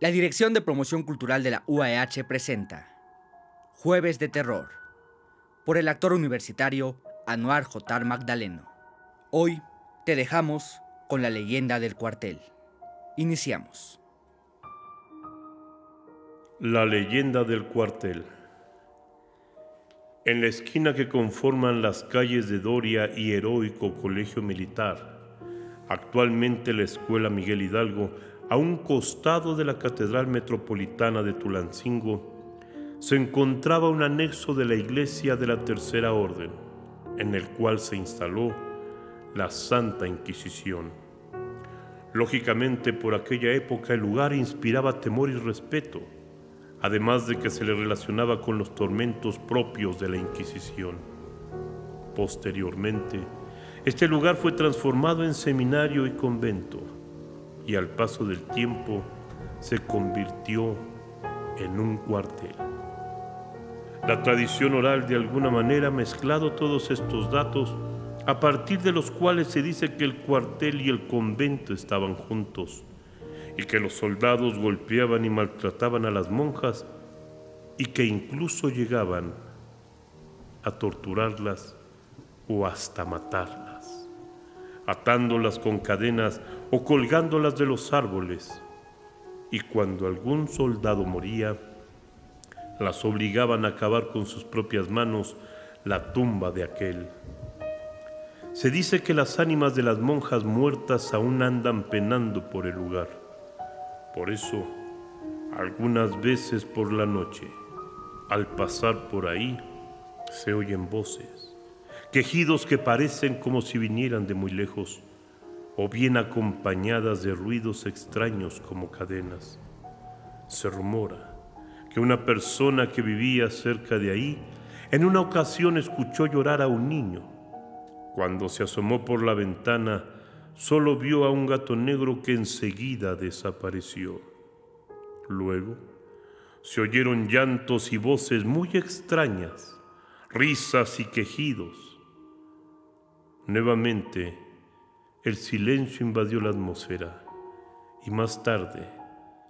La Dirección de Promoción Cultural de la UAEH presenta Jueves de Terror por el actor universitario Anuar Jotar Magdaleno. Hoy te dejamos con la leyenda del cuartel. Iniciamos. La leyenda del cuartel. En la esquina que conforman las calles de Doria y Heroico Colegio Militar, actualmente la Escuela Miguel Hidalgo, a un costado de la Catedral Metropolitana de Tulancingo, se encontraba un anexo de la Iglesia de la Tercera Orden, en el cual se instaló la Santa Inquisición. Lógicamente, por aquella época el lugar inspiraba temor y respeto, además de que se le relacionaba con los tormentos propios de la Inquisición. Posteriormente, este lugar fue transformado en seminario y convento y al paso del tiempo se convirtió en un cuartel. La tradición oral de alguna manera ha mezclado todos estos datos a partir de los cuales se dice que el cuartel y el convento estaban juntos y que los soldados golpeaban y maltrataban a las monjas y que incluso llegaban a torturarlas o hasta matarlas atándolas con cadenas o colgándolas de los árboles. Y cuando algún soldado moría, las obligaban a cavar con sus propias manos la tumba de aquel. Se dice que las ánimas de las monjas muertas aún andan penando por el lugar. Por eso, algunas veces por la noche, al pasar por ahí, se oyen voces quejidos que parecen como si vinieran de muy lejos, o bien acompañadas de ruidos extraños como cadenas. Se rumora que una persona que vivía cerca de ahí en una ocasión escuchó llorar a un niño. Cuando se asomó por la ventana, solo vio a un gato negro que enseguida desapareció. Luego se oyeron llantos y voces muy extrañas, risas y quejidos Nuevamente, el silencio invadió la atmósfera y más tarde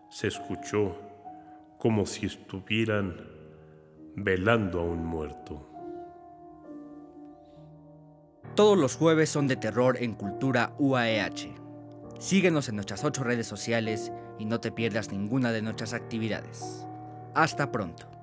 se escuchó como si estuvieran velando a un muerto. Todos los jueves son de terror en Cultura UAEH. Síguenos en nuestras ocho redes sociales y no te pierdas ninguna de nuestras actividades. Hasta pronto.